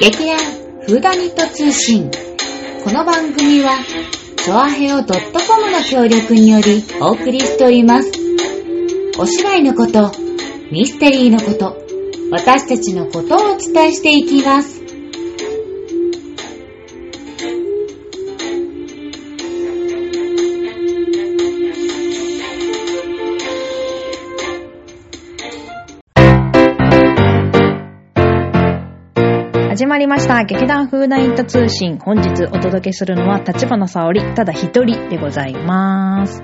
劇団フーダニット通信。この番組は、ソアヘオ .com の協力によりお送りしております。お芝居のこと、ミステリーのこと、私たちのことをお伝えしていきます。始まりました。劇団フーダイント通信。本日お届けするのは、立花沙織、ただ一人でございます。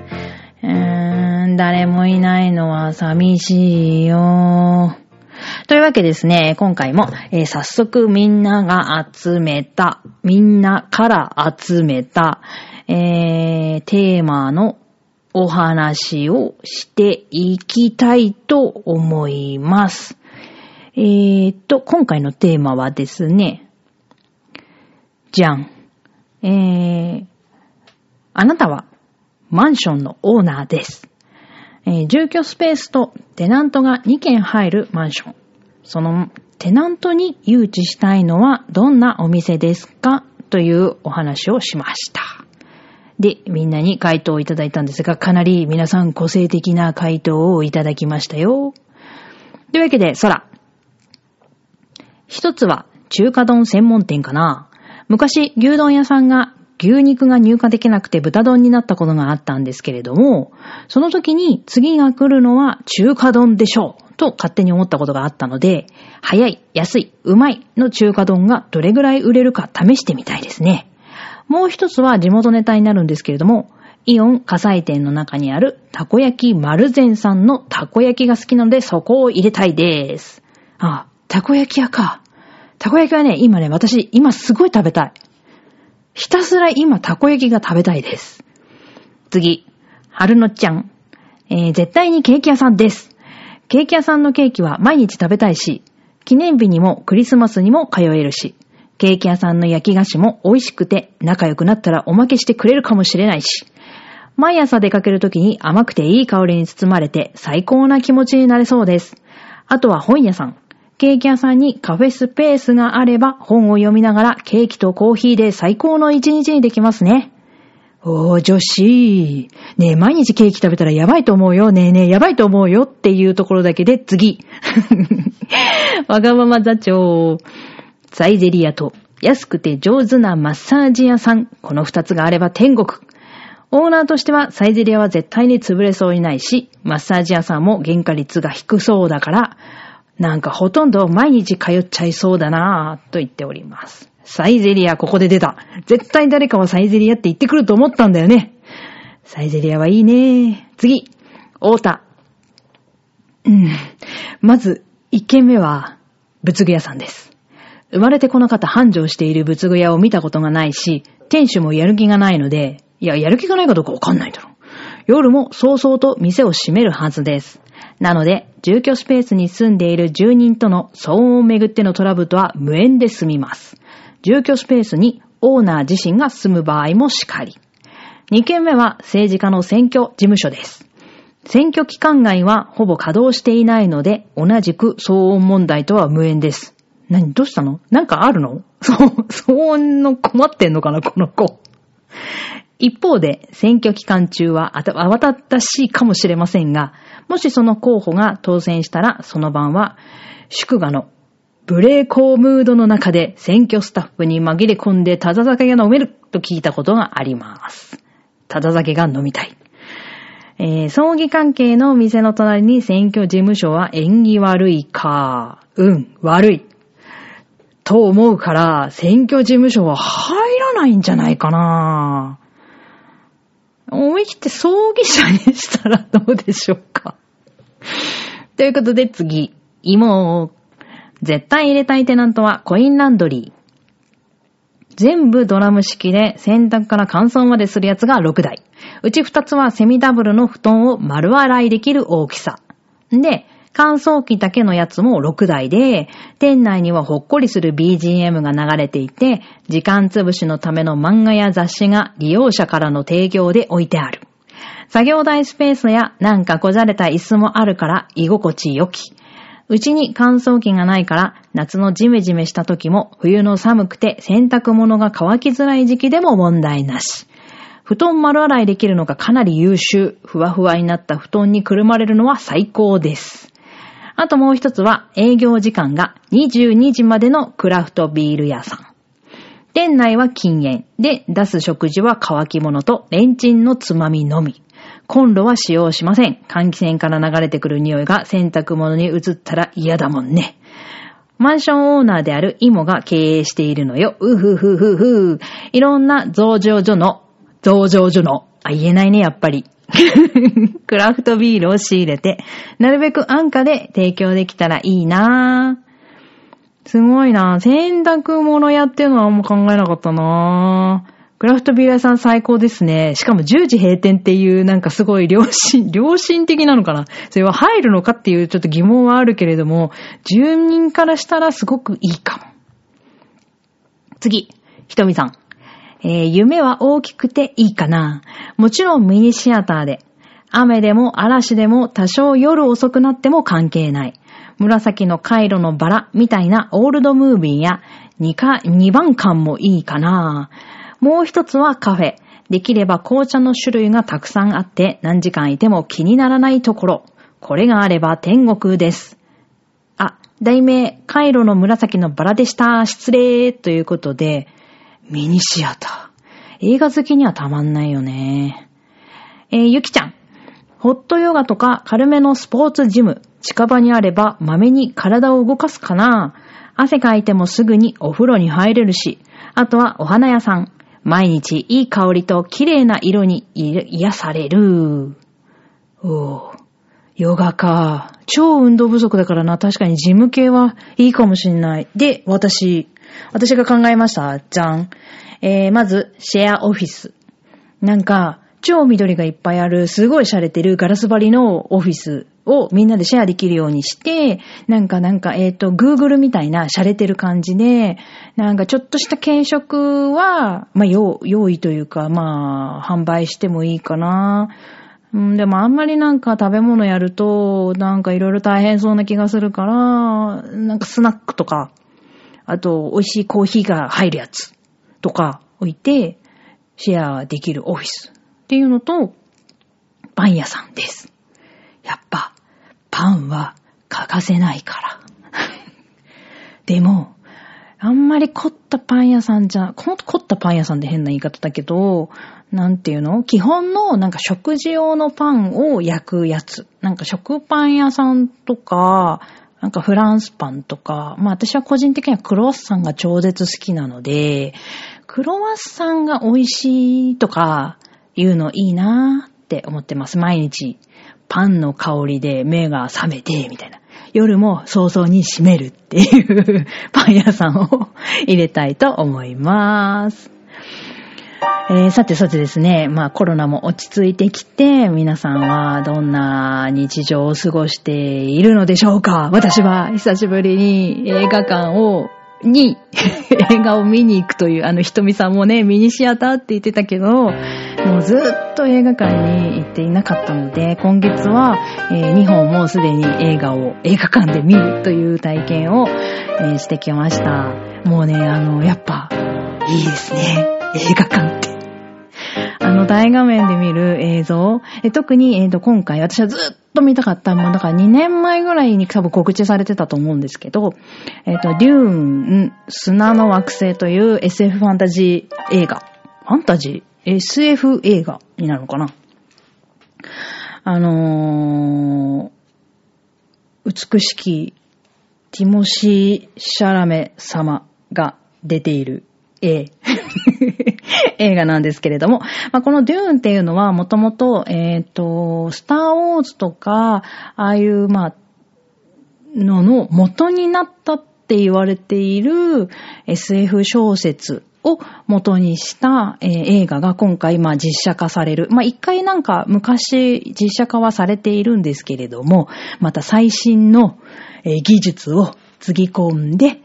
うーん、誰もいないのは寂しいよ。というわけですね、今回も、えー早速みんなが集めた、みんなから集めた、えー、テーマのお話をしていきたいと思います。えーっと、今回のテーマはですね、じゃん。えー、あなたはマンションのオーナーです。えー住居スペースとテナントが2軒入るマンション。そのテナントに誘致したいのはどんなお店ですか？というお話をしました。で、みんなに回答をいただいたんですが、かなり皆さん個性的な回答をいただきましたよ。というわけで、空。一つは中華丼専門店かな。昔、牛丼屋さんが牛肉が入荷できなくて豚丼になったことがあったんですけれども、その時に次が来るのは中華丼でしょうと勝手に思ったことがあったので、早い、安い、うまいの中華丼がどれぐらい売れるか試してみたいですね。もう一つは地元ネタになるんですけれども、イオン火災店の中にあるたこ焼き丸善さんのたこ焼きが好きなのでそこを入れたいです。あ、たこ焼き屋か。たこ焼きはね、今ね、私、今すごい食べたい。ひたすら今、たこ焼きが食べたいです。次、春野ちゃん。えー絶対にケーキ屋さんです。ケーキ屋さんのケーキは毎日食べたいし、記念日にもクリスマスにも通えるし、ケーキ屋さんの焼き菓子も美味しくて仲良くなったらおまけしてくれるかもしれないし、毎朝出かけるときに甘くていい香りに包まれて最高な気持ちになれそうです。あとは本屋さん。ケーキ屋さんにカフェスペースがあれば本を読みながらケーキとコーヒーで最高の一日にできますね。おー、女子。ねえ、毎日ケーキ食べたらやばいと思うよ。ねえねえ、やばいと思うよっていうところだけで次。わがまま座長。サイゼリアと安くて上手なマッサージ屋さん。この二つがあれば天国。オーナーとしてはサイゼリアは絶対に潰れそうにないし、マッサージ屋さんも原価率が低そうだから、なんかほとんど毎日通っちゃいそうだなぁと言っております。サイゼリアここで出た。絶対誰かはサイゼリアって言ってくると思ったんだよね。サイゼリアはいいね次、大田。うん。まず、一軒目は、仏具屋さんです。生まれてこの方繁盛している仏具屋を見たことがないし、店主もやる気がないので、いや、やる気がないかどうかわかんないだろ。夜も早々と店を閉めるはずです。なので、住居スペースに住んでいる住人との騒音をめぐってのトラブルとは無縁で済みます。住居スペースにオーナー自身が住む場合もしかり。2件目は政治家の選挙事務所です。選挙期間外はほぼ稼働していないので、同じく騒音問題とは無縁です。何どうしたの？なんかあるの？そう、騒音の困ってんのかなこの子。一方で、選挙期間中はあた慌ただしいかもしれませんが、もしその候補が当選したら、その晩は、祝賀のブレーコームードの中で選挙スタッフに紛れ込んでタダ酒が飲めると聞いたことがあります。タダ酒が飲みたい。えー葬儀関係の店の隣に選挙事務所は縁起悪いか。うん、悪い。と思うから、選挙事務所は入らないんじゃないかな。思い切って葬儀者にしたらどうでしょうか。ということで次、芋を。絶対入れたいテナントはコインランドリー。全部ドラム式で洗濯から乾燥までするやつが6台。うち2つはセミダブルの布団を丸洗いできる大きさ。で、乾燥機だけのやつも6台で、店内にはほっこりする BGM が流れていて、時間潰しのための漫画や雑誌が利用者からの提供で置いてある。作業台スペースやなんかこじゃれた椅子もあるから居心地良き。うちに乾燥機がないから、夏のジメジメした時も、冬の寒くて洗濯物が乾きづらい時期でも問題なし。布団丸洗いできるのがかなり優秀。ふわふわになった布団にくるまれるのは最高です。あともう一つは、営業時間が22時までのクラフトビール屋さん。店内は禁煙で、出す食事は乾き物とレンチンのつまみのみ。コンロは使用しません。換気扇から流れてくる匂いが洗濯物に移ったら嫌だもんね。マンションオーナーであるイモが経営しているのよ。うふふふふ。いろんな増上所の、増上所の、あ、言えないね、やっぱり。クラフトビールを仕入れて、なるべく安価で提供できたらいいなぁ。すごいなぁ洗濯物屋っていうのはあんま考えなかったなぁクラフトビール屋さん最高ですね。しかも10時閉店っていうなんかすごい良心、良心的なのかなそれは入るのかっていうちょっと疑問はあるけれども、住人からしたらすごくいいかも。次、ひとみさん。えー夢は大きくていいかな。もちろんミニシアターで。雨でも嵐でも多少夜遅くなっても関係ない。紫の回路のバラみたいなオールドムービーや2か、2番館もいいかな。もう一つはカフェ。できれば紅茶の種類がたくさんあって何時間いても気にならないところ。これがあれば天国です。あ、題名、カイロの紫のバラでした。失礼。ということで、ミニシアター。映画好きにはたまんないよね。えーゆきちゃん。ホットヨガとか軽めのスポーツジム。近場にあれば、まめに体を動かすかな。汗かいてもすぐにお風呂に入れるし。あとはお花屋さん。毎日いい香りと綺麗な色に癒される。おー。ヨガか。超運動不足だからな。確かにジム系はいいかもしんない。で、私。私が考えました。じゃん。えー、まず、シェアオフィス。なんか、超緑がいっぱいある、すごい洒落てるガラス張りのオフィスをみんなでシェアできるようにして、なんかなんか、えっ、と、Google みたいな洒落てる感じで、なんかちょっとした軽食は、まあ、用用意というか、まあ、販売してもいいかな。うん、でもあんまりなんか食べ物やると、なんかいろいろ大変そうな気がするから、なんかスナックとか、あと、美味しいコーヒーが入るやつとか置いて、シェアできるオフィスっていうのと、パン屋さんです。やっぱ、パンは欠かせないから。でも、あんまり凝ったパン屋さんじゃ、こ凝ったパン屋さんで変な言い方だけど、なんていうの？基本のなんか食事用のパンを焼くやつ。なんか食パン屋さんとか、なんかフランスパンとか、まあ私は個人的にはクロワッサンが超絶好きなので、クロワッサンが美味しいとかいうのいいなーって思ってます。毎日パンの香りで目が覚めて、みたいな。夜も早々に閉めるっていう パン屋さんを入れたいと思います。えーさてさてですね、まあコロナも落ち着いてきて、皆さんはどんな日常を過ごしているのでしょうか？私は久しぶりに映画館を、に 映画を見に行くという、あのひとみさんもね、ミニシアターって言ってたけど、もうずっと映画館に行っていなかったので、今月は、え2本もすでに映画を映画館で見るという体験を、えーしてきました。もうね、あの、やっぱ、いいですね。映画館って。の、大画面で見る映像、え特に、えっ、と、今回、私はずっと見たかった、もうだから2年前ぐらいに多分告知されてたと思うんですけど、えっ、と、デューン、砂の惑星という SF ファンタジー映画。ファンタジー ?SF 映画になるのかな？あのー、美しきティモシー・シャラメ様が出ている絵 映画なんですけれども、まあ、このデューンっていうのはもともと、えっ、と、スターウォーズとか、ああいう、まあ、のの元になったって言われている SF 小説を元にした、えー映画が今回、まあ、実写化される。まあ、一回なんか昔実写化はされているんですけれども、また最新の、えー技術をつぎ込んで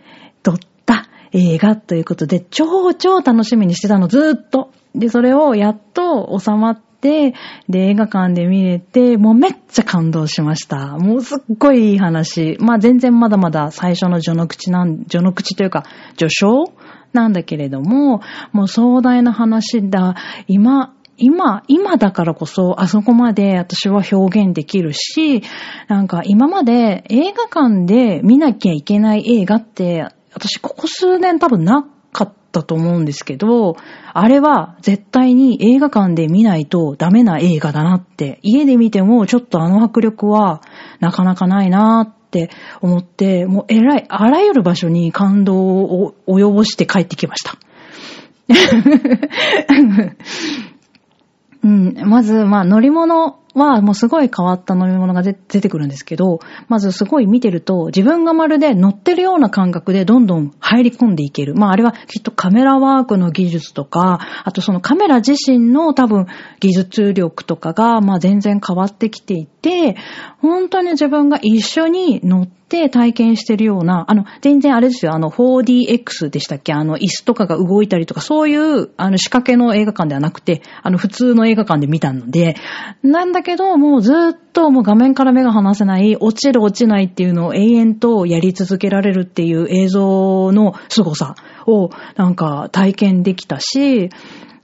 映画ということで、超超楽しみにしてたの、ずっと。で、それをやっと収まって、で、映画館で見れて、もうめっちゃ感動しました。もうすっごいいい話。まあ全然まだまだ最初の序の口なん、序の口というか、序章なんだけれども、もう壮大な話だ。今、今、今だからこそ、あそこまで私は表現できるし、なんか今まで映画館で見なきゃいけない映画って、私ここ数年多分なかったと思うんですけど、あれは絶対に映画館で見ないとダメな映画だなって、家で見てもちょっとあの迫力はなかなかないなって思って、もう偉い、あらゆる場所に感動を及ぼして帰ってきました。うん、まず、まあ、乗り物はもうすごい変わった飲み物が出てくるんですけど、まずすごい見てると、自分がまるで乗ってるような感覚でどんどん入り込んでいける。まああれはきっとカメラワークの技術とか、あとそのカメラ自身の多分技術力とかが、まあ全然変わってきていて、本当に自分が一緒に乗って体験してるような、あの、全然あれですよ、あの、4DX でしたっけ？あの、椅子とかが動いたりとか、そういう、あの、仕掛けの映画館ではなくて、あの、普通の映画館で見たので、なんだだけど、もうずっともう画面から目が離せない、落ちる落ちないっていうのを永遠とやり続けられるっていう映像の凄さを、なんか体験できたし、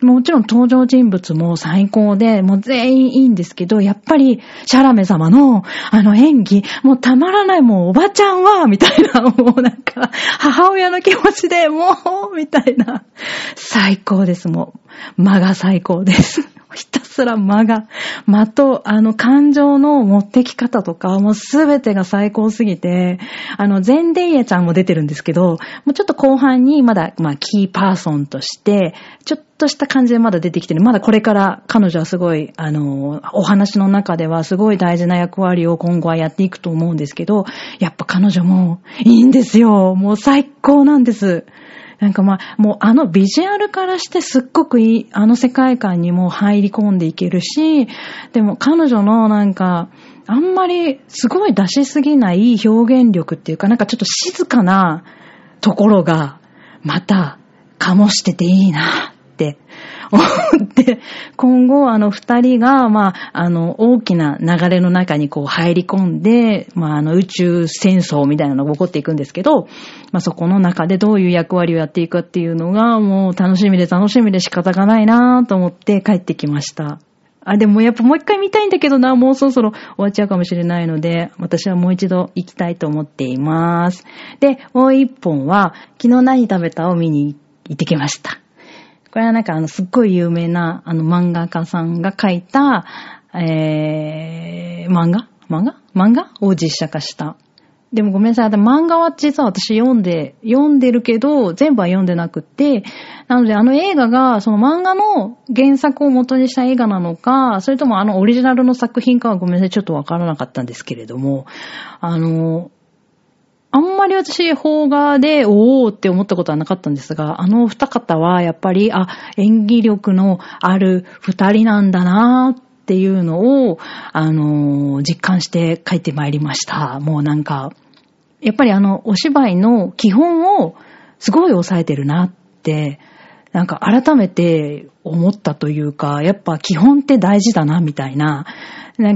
もちろん登場人物も最高で、もう全員いいんですけど、やっぱり、シャラメ様の、あの演技、もうたまらない、もうおばちゃんは、みたいな、もうなんか、母親の気持ちで、もう、みたいな、最高です、もう。間 が最高です。ひ たすら間が、間と、あの、感情の持ってき方とか、もうすべてが最高すぎて、あの、ゼンデイエちゃんも出てるんですけど、もうちょっと後半にまだ、まあ、キーパーソンとして、ちょっとした感じでまだ出てきてる。まだこれから彼女はすごい、あの、お話の中ではすごい大事な役割を今後はやっていくと思うんですけど、やっぱ彼女もいいんですよ。もう最高なんです。なんかまあ、もうあのビジュアルからしてすっごくいい、あの世界観にも入り込んでいけるし、でも彼女のなんか、あんまりすごい出しすぎない表現力っていうか、なんかちょっと静かなところが、また、かもしてていいな。思って、今後あの二人が、まあ、あの、大きな流れの中にこう入り込んで、まあ、あの、宇宙戦争みたいなのが起こっていくんですけど、まあ、そこの中でどういう役割をやっていくかっていうのが、もう楽しみで楽しみで仕方がないなと思って帰ってきました。あ、でもやっぱもう一回見たいんだけどな、もうそろそろ終わっちゃうかもしれないので、私はもう一度行きたいと思っています。で、もう一本は、昨日何食べたを見に行ってきました。これはなんかあの、すっごい有名な、あの、漫画家さんが書いた、えー、漫画？漫画？漫画？を実写化した。でもごめんなさい。漫画は実は私読んで、読んでるけど、全部は読んでなくって、なのであの映画が、その漫画の原作を元にした映画なのか、それともあのオリジナルの作品かはごめんなさい。ちょっとわからなかったんですけれども、あの、あんまり私、邦画で、おーって思ったことはなかったんですが、あの二方は、やっぱり、あ、演技力のある二人なんだなーっていうのを、あのー、実感して書いてまいりました。もうなんか、やっぱりあの、お芝居の基本を、すごい抑えてるなって、なんか改めて思ったというか、やっぱ基本って大事だな、みたいな。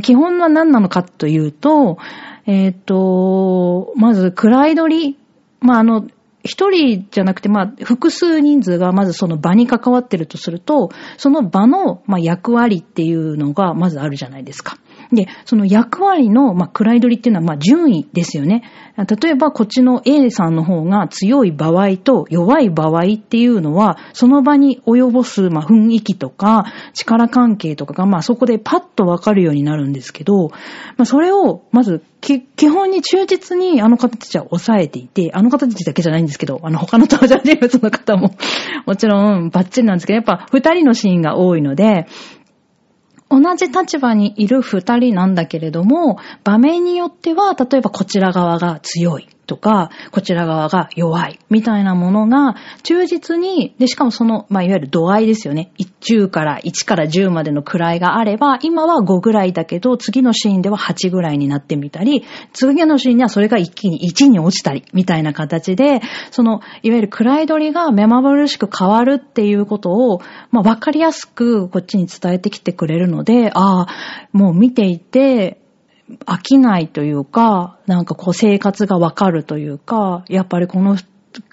基本は何なのかというと、えっ、ー、と、まず、クライドリ。まあ、あの、一人じゃなくて、まあ、複数人数がまずその場に関わってるとすると、その場の、まあ、役割っていうのがまずあるじゃないですか。で、その役割の、まあ、位取りっていうのは、まあ、順位ですよね。例えば、こっちの A さんの方が強い場合と弱い場合っていうのは、その場に及ぼす、まあ、雰囲気とか、力関係とかが、まあ、そこでパッとわかるようになるんですけど、まあ、それを、まず、基本に忠実にあの方たちは抑えていて、あの方たちだけじゃないんですけど、あの他の登場人物の方ももちろんバッチリなんですけど、やっぱ二人のシーンが多いので、同じ立場にいる二人なんだけれども、場面によっては、例えばこちら側が強い。とか、こちら側が弱いみたいなものが忠実に、で、しかもその、まあ、いわゆる度合いですよね。10から1から10までの位があれば、今は5ぐらいだけど、次のシーンでは8ぐらいになってみたり、次のシーンにはそれが一気に1に落ちたり、みたいな形で、その、いわゆる位取りが目まぐるしく変わるっていうことを、まあ、わかりやすくこっちに伝えてきてくれるので、ああ、もう見ていて、飽きないというか、なんかこう生活がわかるというか、やっぱりこの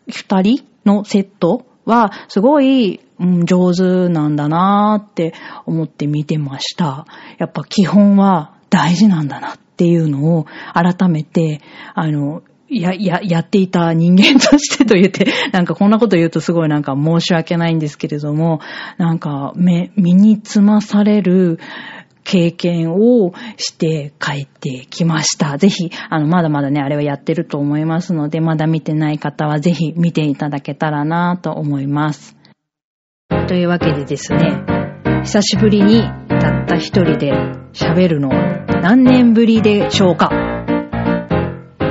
二人のセットはすごい、うん、上手なんだなーって思って見てました。やっぱ基本は大事なんだなっていうのを改めて、あの、や、や、やっていた人間としてと言って、なんかこんなこと言うとすごいなんか申し訳ないんですけれども、なんか目、身につまされる、経験をして帰ってきました。ぜひ、あの、まだまだね、あれはやってると思いますので、まだ見てない方はぜひ見ていただけたらなと思います。というわけでですね、久しぶりにたった一人で喋るのは何年ぶりでしょうか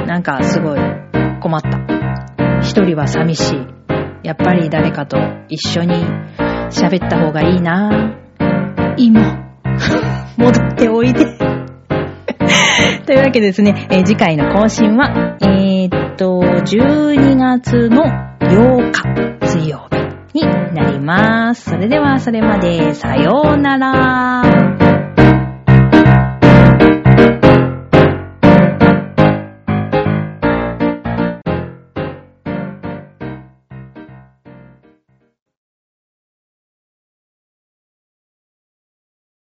なんかすごい困った。一人は寂しい。やっぱり誰かと一緒に喋った方がいいな今。おいで。というわけですね、えー、次回の更新は、えー、っと、12月の8日水曜日になります。それではそれまで、さようなら。